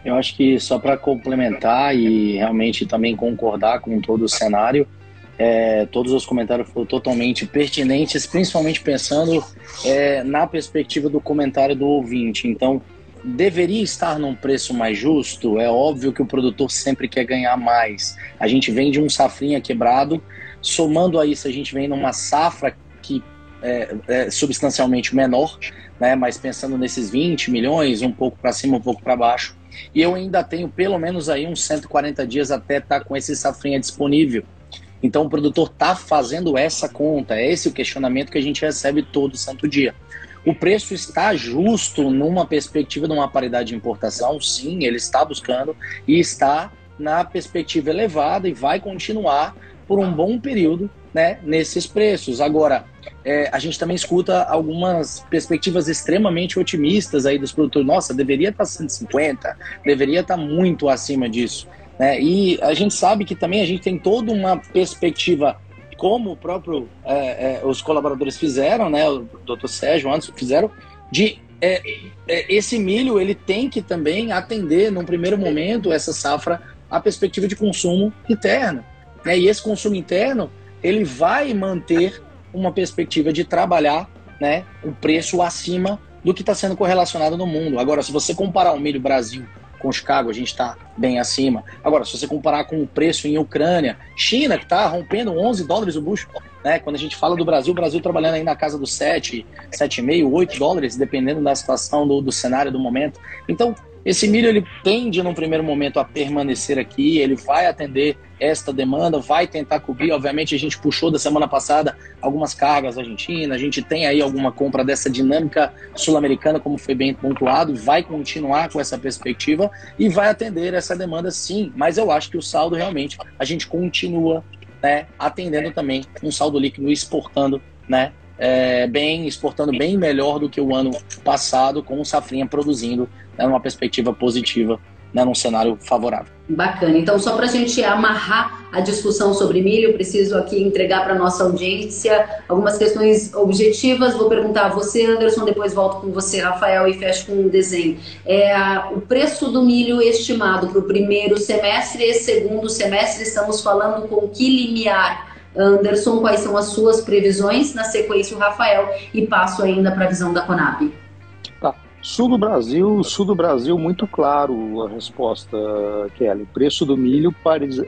Eu acho que só para complementar e realmente também concordar com todo o cenário, é, todos os comentários foram totalmente pertinentes, principalmente pensando é, na perspectiva do comentário do ouvinte. Então, deveria estar num preço mais justo? É óbvio que o produtor sempre quer ganhar mais. A gente vem de um safrinha quebrado, somando a isso, a gente vem numa safra que é, é substancialmente menor, né? Mas pensando nesses 20 milhões, um pouco para cima, um pouco para baixo. E eu ainda tenho pelo menos aí uns 140 dias até estar tá com esse safrinha disponível. Então o produtor está fazendo essa conta, é esse o questionamento que a gente recebe todo santo dia. O preço está justo numa perspectiva de uma paridade de importação? Sim, ele está buscando e está na perspectiva elevada e vai continuar por um bom período né, nesses preços. Agora, é, a gente também escuta algumas perspectivas extremamente otimistas aí dos produtores. Nossa, deveria estar 150, deveria estar muito acima disso. Né? E a gente sabe que também a gente tem toda uma perspectiva, como o próprio é, é, os colaboradores fizeram, né, o doutor Sérgio antes fizeram, de é, é, esse milho ele tem que também atender, num primeiro momento, essa safra, a perspectiva de consumo interno. Né? E esse consumo interno ele vai manter uma perspectiva de trabalhar né, um preço acima do que está sendo correlacionado no mundo. Agora, se você comparar o milho Brasil com Chicago, a gente está bem acima. Agora, se você comparar com o preço em Ucrânia, China, que está rompendo 11 dólares o bucho, né? quando a gente fala do Brasil, o Brasil trabalhando aí na casa dos 7, 7,5, 8 dólares, dependendo da situação, do, do cenário, do momento. Então, esse milho ele tende, num primeiro momento, a permanecer aqui, ele vai atender esta demanda, vai tentar cobrir. Obviamente, a gente puxou da semana passada algumas cargas argentinas, a gente tem aí alguma compra dessa dinâmica sul-americana, como foi bem pontuado, vai continuar com essa perspectiva e vai atender essa demanda sim. Mas eu acho que o saldo realmente, a gente continua né, atendendo também um saldo líquido exportando né, é, bem, exportando bem melhor do que o ano passado, com o Safrinha produzindo né, numa perspectiva positiva, né, num cenário favorável. Bacana. Então, só para a gente amarrar a discussão sobre milho, preciso aqui entregar para nossa audiência algumas questões objetivas. Vou perguntar a você, Anderson, depois volto com você, Rafael, e fecho com um desenho. É, o preço do milho estimado para o primeiro semestre e segundo semestre, estamos falando com que limiar? Anderson, quais são as suas previsões? Na sequência, o Rafael, e passo ainda para a visão da Conab. Sul do Brasil, sul do Brasil, muito claro a resposta, Kelly. Preço do milho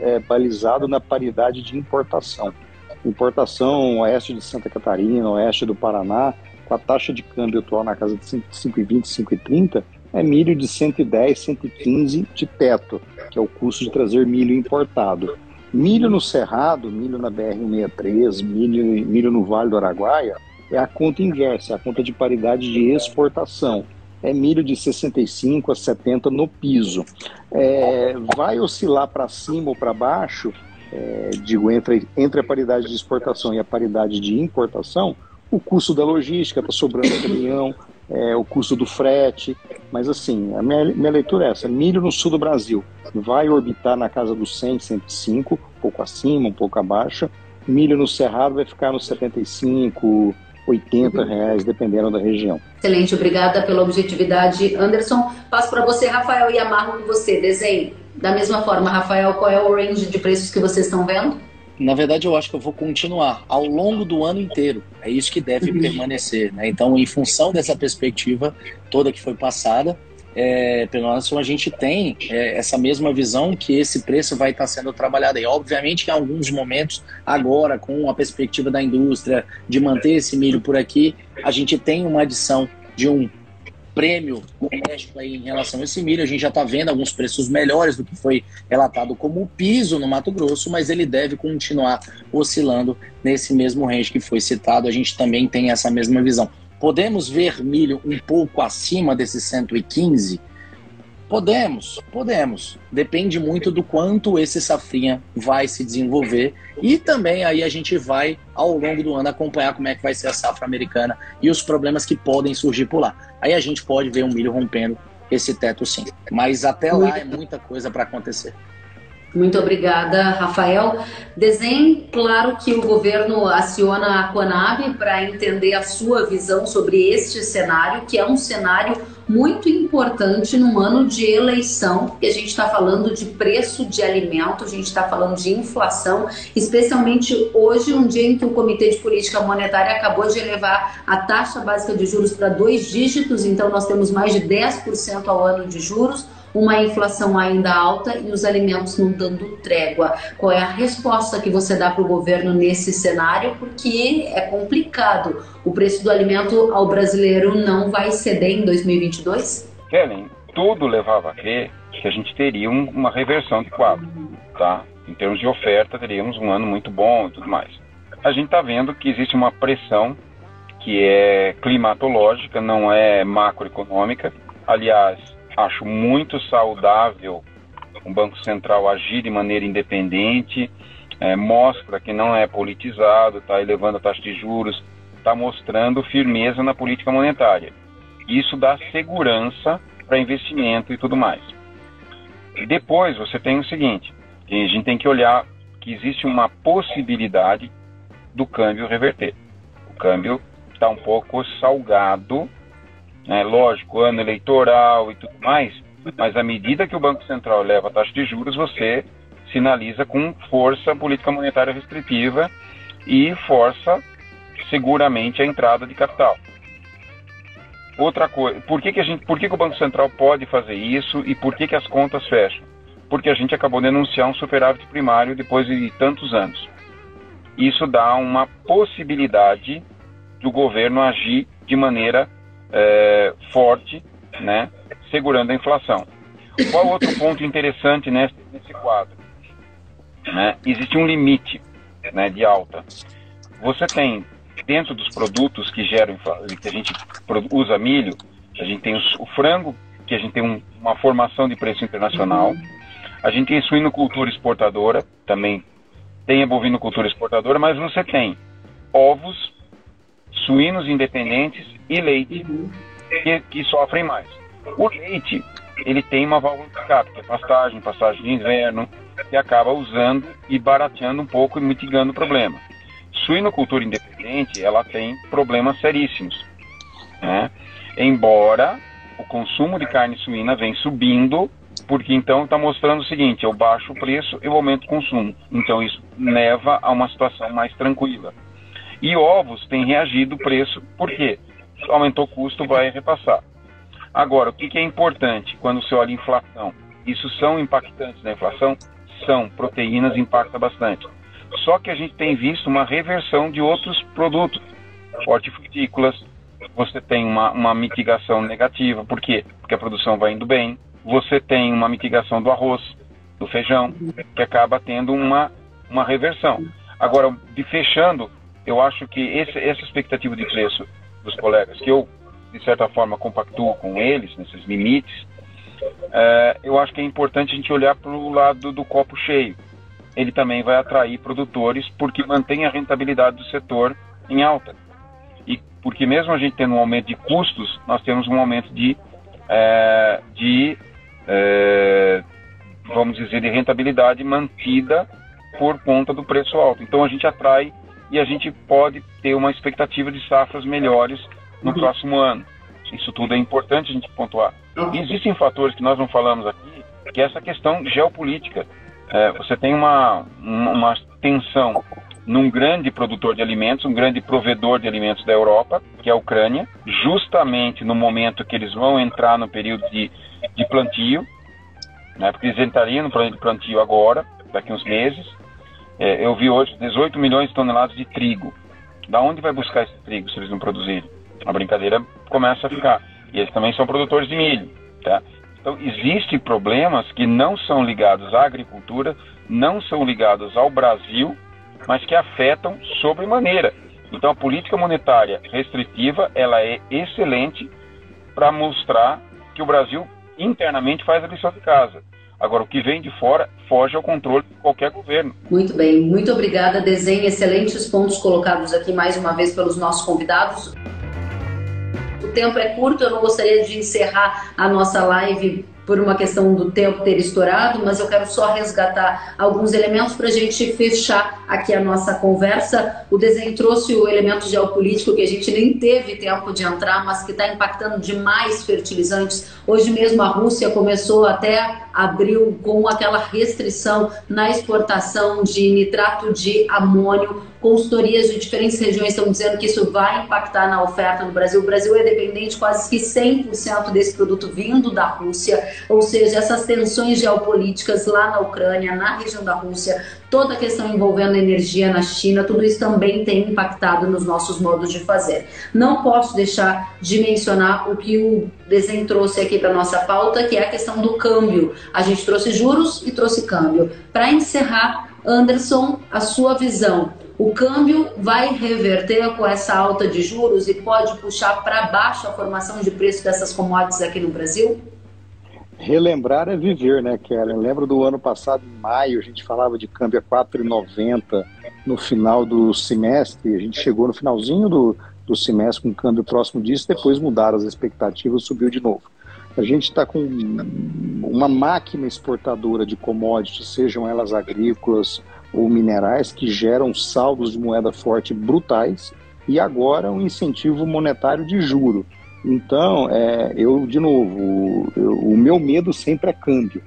é, balizado na paridade de importação. Importação oeste de Santa Catarina, oeste do Paraná, com a taxa de câmbio atual na casa de 5,20, 5,30, é milho de 110, 115 de teto, que é o custo de trazer milho importado. Milho no Cerrado, milho na BR-163, milho, milho no Vale do Araguaia, é a conta inversa, é a conta de paridade de exportação. É milho de 65 a 70 no piso. É, vai oscilar para cima ou para baixo, é, digo, entre, entre a paridade de exportação e a paridade de importação, o custo da logística, está sobrando caminhão, é, o custo do frete. Mas assim, a minha, minha leitura é essa: milho no sul do Brasil vai orbitar na casa dos 100, 105, um pouco acima, um pouco abaixo. Milho no Cerrado vai ficar nos 75, 80 reais, dependendo da região. Excelente, obrigada pela objetividade, Anderson. Passo para você, Rafael, e amarro com você. Desenhe. Da mesma forma, Rafael, qual é o range de preços que vocês estão vendo? Na verdade, eu acho que eu vou continuar ao longo do ano inteiro. É isso que deve uhum. permanecer. Né? Então, em função dessa perspectiva toda que foi passada, é, pelo menos a gente tem é, essa mesma visão que esse preço vai estar sendo trabalhado. E obviamente que em alguns momentos, agora, com a perspectiva da indústria de manter esse milho por aqui, a gente tem uma adição de um prêmio no México aí em relação a esse milho. A gente já está vendo alguns preços melhores do que foi relatado como piso no Mato Grosso, mas ele deve continuar oscilando nesse mesmo range que foi citado. A gente também tem essa mesma visão. Podemos ver milho um pouco acima desses 115? Podemos, podemos. Depende muito do quanto esse safrinha vai se desenvolver e também aí a gente vai ao longo do ano acompanhar como é que vai ser a safra americana e os problemas que podem surgir por lá. Aí a gente pode ver um milho rompendo esse teto sim. Mas até lá é muita coisa para acontecer. Muito obrigada, Rafael. Desenhe, claro que o governo aciona a Conab para entender a sua visão sobre este cenário, que é um cenário muito importante num ano de eleição, porque a gente está falando de preço de alimento, a gente está falando de inflação, especialmente hoje, um dia em que o Comitê de Política Monetária acabou de elevar a taxa básica de juros para dois dígitos, então nós temos mais de 10% ao ano de juros uma inflação ainda alta e os alimentos não dando trégua. Qual é a resposta que você dá para o governo nesse cenário? Porque é complicado. O preço do alimento ao brasileiro não vai ceder em 2022? Kellen, tudo levava a crer que a gente teria um, uma reversão de quadro, tá? Em termos de oferta, teríamos um ano muito bom e tudo mais. A gente está vendo que existe uma pressão que é climatológica, não é macroeconômica. Aliás, acho muito saudável o Banco Central agir de maneira independente, é, mostra que não é politizado, está elevando a taxa de juros, está mostrando firmeza na política monetária. Isso dá segurança para investimento e tudo mais. Depois você tem o seguinte, a gente tem que olhar que existe uma possibilidade do câmbio reverter. O câmbio está um pouco salgado né? Lógico, ano eleitoral e tudo mais, mas à medida que o Banco Central leva a taxa de juros, você sinaliza com força a política monetária restritiva e força seguramente a entrada de capital. Outra coisa, por que, que, a gente, por que, que o Banco Central pode fazer isso e por que, que as contas fecham? Porque a gente acabou de anunciar um superávit primário depois de tantos anos. Isso dá uma possibilidade do governo agir de maneira é, forte, né, segurando a inflação. Qual outro ponto interessante nesse, nesse quadro? Né, existe um limite né, de alta. Você tem, dentro dos produtos que geram que a gente usa milho, a gente tem o frango, que a gente tem um, uma formação de preço internacional, a gente tem suinocultura exportadora, também tem a bovinocultura exportadora, mas você tem ovos, suínos independentes e leite, que, que sofrem mais. O leite, ele tem uma válvula de escape, que é pastagem, pastagem de inverno, que acaba usando e barateando um pouco e mitigando o problema. Suinocultura independente, ela tem problemas seríssimos. Né? Embora o consumo de carne suína vem subindo, porque então está mostrando o seguinte, eu baixo o preço, eu aumento o consumo. Então isso leva a uma situação mais tranquila. E ovos têm reagido o preço, por quê? Aumentou o custo, vai repassar. Agora, o que, que é importante quando você olha inflação? Isso são impactantes na inflação? São. Proteínas impacta bastante. Só que a gente tem visto uma reversão de outros produtos, hortifrutícolas, você tem uma, uma mitigação negativa. Por quê? Porque a produção vai indo bem. Você tem uma mitigação do arroz, do feijão, que acaba tendo uma, uma reversão. Agora, de fechando, eu acho que esse, essa expectativa de preço dos colegas, que eu, de certa forma, compactuo com eles, nesses limites, é, eu acho que é importante a gente olhar para o lado do copo cheio. Ele também vai atrair produtores porque mantém a rentabilidade do setor em alta porque mesmo a gente tendo um aumento de custos, nós temos um aumento de, é, de é, vamos dizer, de rentabilidade mantida por conta do preço alto. Então a gente atrai e a gente pode ter uma expectativa de safras melhores no uhum. próximo ano. Isso tudo é importante a gente pontuar. E existem fatores que nós não falamos aqui, que é essa questão geopolítica. É, você tem uma, uma tensão num grande produtor de alimentos, um grande provedor de alimentos da Europa, que é a Ucrânia, justamente no momento que eles vão entrar no período de, de plantio, né, porque eles entrariam no período de plantio agora, daqui uns meses. É, eu vi hoje 18 milhões de toneladas de trigo. Da onde vai buscar esse trigo se eles não produzirem? A brincadeira começa a ficar. E eles também são produtores de milho. Tá? Então, existem problemas que não são ligados à agricultura, não são ligados ao Brasil, mas que afetam sobremaneira. Então a política monetária restritiva ela é excelente para mostrar que o Brasil internamente faz a lição de casa. Agora, o que vem de fora foge ao controle de qualquer governo. Muito bem, muito obrigada, Desenho. Excelentes pontos colocados aqui mais uma vez pelos nossos convidados. O tempo é curto, eu não gostaria de encerrar a nossa live por uma questão do tempo ter estourado, mas eu quero só resgatar alguns elementos para a gente fechar aqui a nossa conversa. O desenho trouxe o elemento geopolítico que a gente nem teve tempo de entrar, mas que está impactando demais fertilizantes. Hoje mesmo a Rússia começou até abril com aquela restrição na exportação de nitrato de amônio consultorias de diferentes regiões estão dizendo que isso vai impactar na oferta no Brasil. O Brasil é dependente quase que 100% desse produto vindo da Rússia, ou seja, essas tensões geopolíticas lá na Ucrânia, na região da Rússia, toda a questão envolvendo energia na China, tudo isso também tem impactado nos nossos modos de fazer. Não posso deixar de mencionar o que o desenho trouxe aqui para nossa pauta, que é a questão do câmbio. A gente trouxe juros e trouxe câmbio. Para encerrar, Anderson, a sua visão o câmbio vai reverter com essa alta de juros e pode puxar para baixo a formação de preço dessas commodities aqui no Brasil? Relembrar é viver, né, Kellen? Lembro do ano passado, em maio, a gente falava de câmbio a 4,90 no final do semestre. A gente chegou no finalzinho do, do semestre com câmbio próximo disso, depois mudaram as expectativas, subiu de novo. A gente está com uma máquina exportadora de commodities, sejam elas agrícolas ou minerais que geram saldos de moeda forte brutais e agora um incentivo monetário de juro. Então, é, eu, de novo, eu, o meu medo sempre é câmbio.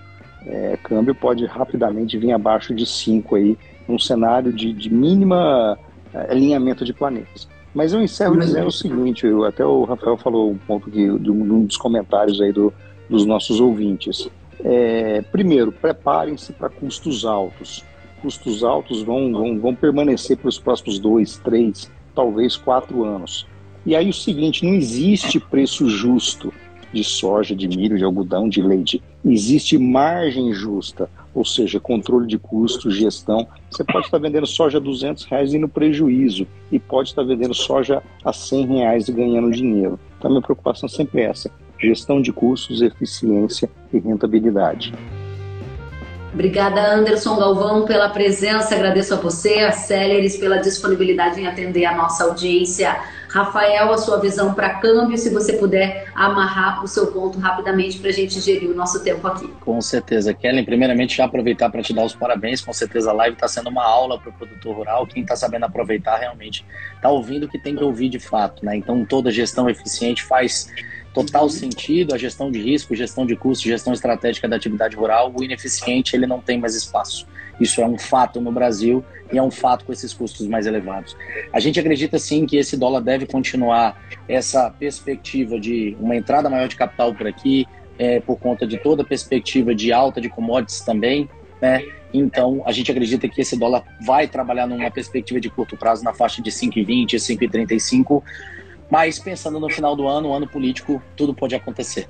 É, câmbio pode rapidamente vir abaixo de 5 aí, num cenário de, de mínima é, alinhamento de planetas. Mas eu encerro dizendo o seguinte, eu, até o Rafael falou um ponto de, de um dos comentários aí do, dos nossos ouvintes. É, primeiro, preparem-se para custos altos custos altos vão, vão, vão permanecer para os próximos dois, três, talvez quatro anos. E aí o seguinte, não existe preço justo de soja, de milho, de algodão, de leite. Existe margem justa, ou seja, controle de custos, gestão. Você pode estar vendendo soja a 200 reais e no prejuízo, e pode estar vendendo soja a 100 reais e ganhando dinheiro. Então, a minha preocupação sempre é essa: gestão de custos, eficiência e rentabilidade. Obrigada, Anderson Galvão, pela presença. Agradeço a você, a Celeris, pela disponibilidade em atender a nossa audiência. Rafael, a sua visão para câmbio, se você puder amarrar o seu ponto rapidamente para a gente gerir o nosso tempo aqui. Com certeza. Kellen, primeiramente, já aproveitar para te dar os parabéns. Com certeza a live está sendo uma aula para o produtor rural. Quem está sabendo aproveitar realmente está ouvindo o que tem que ouvir de fato. Né? Então, toda gestão eficiente faz total sentido, a gestão de risco, gestão de custos, gestão estratégica da atividade rural, o ineficiente ele não tem mais espaço. Isso é um fato no Brasil e é um fato com esses custos mais elevados. A gente acredita sim que esse dólar deve continuar essa perspectiva de uma entrada maior de capital por aqui, é, por conta de toda a perspectiva de alta de commodities também, né? Então, a gente acredita que esse dólar vai trabalhar numa perspectiva de curto prazo na faixa de 5,20, 5,35, mas pensando no final do ano, ano político, tudo pode acontecer.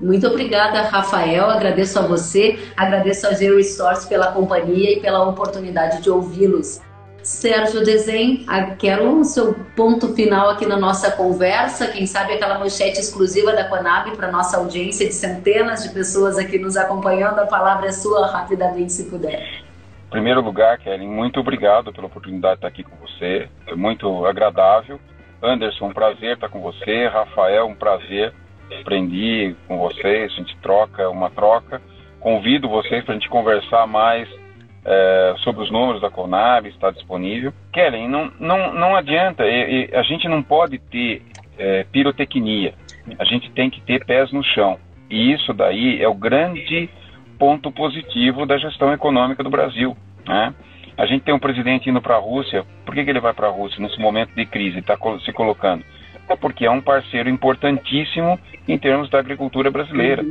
Muito obrigada, Rafael. Agradeço a você, agradeço a Zero Resource pela companhia e pela oportunidade de ouvi-los. Sérgio Desen, quero o seu ponto final aqui na nossa conversa. Quem sabe aquela manchete exclusiva da Conab para nossa audiência de centenas de pessoas aqui nos acompanhando. A palavra é sua, rapidamente, se puder. Em primeiro lugar, Kelly, muito obrigado pela oportunidade de estar aqui com você. É muito agradável. Anderson, um prazer estar com você. Rafael, um prazer aprendi com vocês, a gente troca uma troca. Convido vocês para a gente conversar mais é, sobre os números da Conab, está disponível. Kellen, não, não, não adianta, e, e a gente não pode ter é, pirotecnia, a gente tem que ter pés no chão. E isso daí é o grande ponto positivo da gestão econômica do Brasil. Né? A gente tem um presidente indo para a Rússia, por que, que ele vai para a Rússia nesse momento de crise, está se colocando? É porque é um parceiro importantíssimo em termos da agricultura brasileira.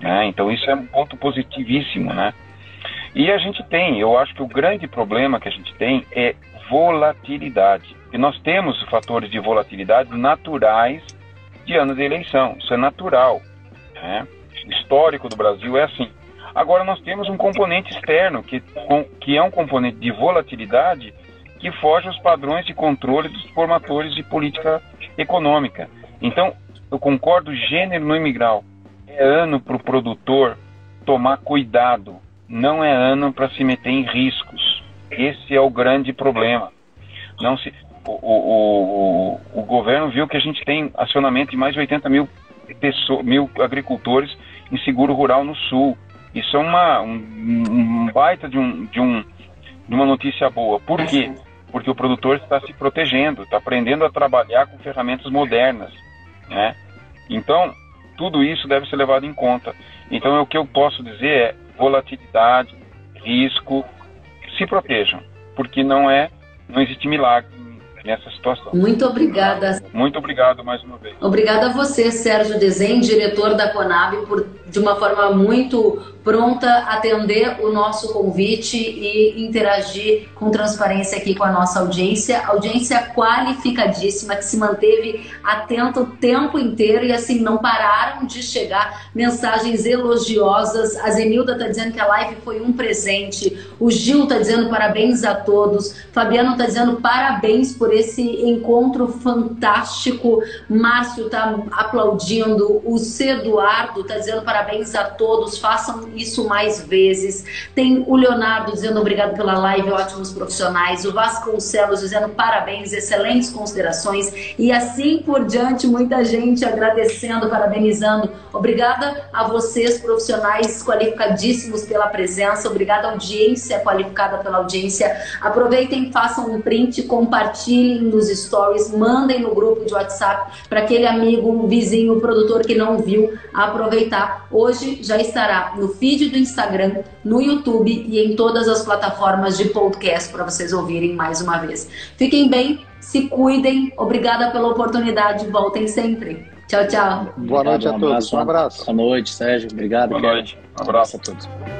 Né? Então isso é um ponto positivíssimo, né? E a gente tem, eu acho que o grande problema que a gente tem é volatilidade. E nós temos fatores de volatilidade naturais de anos de eleição. Isso é natural. Né? Histórico do Brasil é assim. Agora nós temos um componente externo, que, que é um componente de volatilidade que foge aos padrões de controle dos formadores de política econômica. Então, eu concordo gênero no imigral. É ano para o produtor tomar cuidado, não é ano para se meter em riscos. Esse é o grande problema. Não se, o, o, o, o governo viu que a gente tem acionamento de mais de 80 mil, pessoas, mil agricultores em seguro rural no sul. Isso é uma, um, um baita de, um, de, um, de uma notícia boa. Por quê? Porque o produtor está se protegendo, está aprendendo a trabalhar com ferramentas modernas, né? Então, tudo isso deve ser levado em conta. Então, o que eu posso dizer é volatilidade, risco, se protejam, porque não é, não existe milagre nessa situação. Muito obrigada. Muito obrigado mais uma vez. Obrigada a você, Sérgio Desen, diretor da Conab, por de uma forma muito pronta atender o nosso convite e interagir com transparência aqui com a nossa audiência, audiência qualificadíssima que se manteve atenta o tempo inteiro e assim não pararam de chegar mensagens elogiosas. A Zenilda está dizendo que a live foi um presente, o Gil está dizendo parabéns a todos, Fabiano está dizendo parabéns por esse encontro fantástico, Márcio está aplaudindo, o C. Eduardo está dizendo parabéns parabéns a todos, façam isso mais vezes. Tem o Leonardo dizendo obrigado pela live, ótimos profissionais. O Vasconcelos dizendo parabéns, excelentes considerações. E assim por diante, muita gente agradecendo, parabenizando. Obrigada a vocês, profissionais qualificadíssimos pela presença. Obrigada audiência qualificada pela audiência. Aproveitem, façam um print, compartilhem nos stories, mandem no grupo de WhatsApp para aquele amigo, um vizinho, um produtor que não viu aproveitar hoje já estará no feed do Instagram, no YouTube e em todas as plataformas de podcast para vocês ouvirem mais uma vez. Fiquem bem, se cuidem. Obrigada pela oportunidade. Voltem sempre. Tchau, tchau. Boa noite a todos. Um abraço. Boa noite, Sérgio. Obrigado. Boa noite. Um abraço a todos.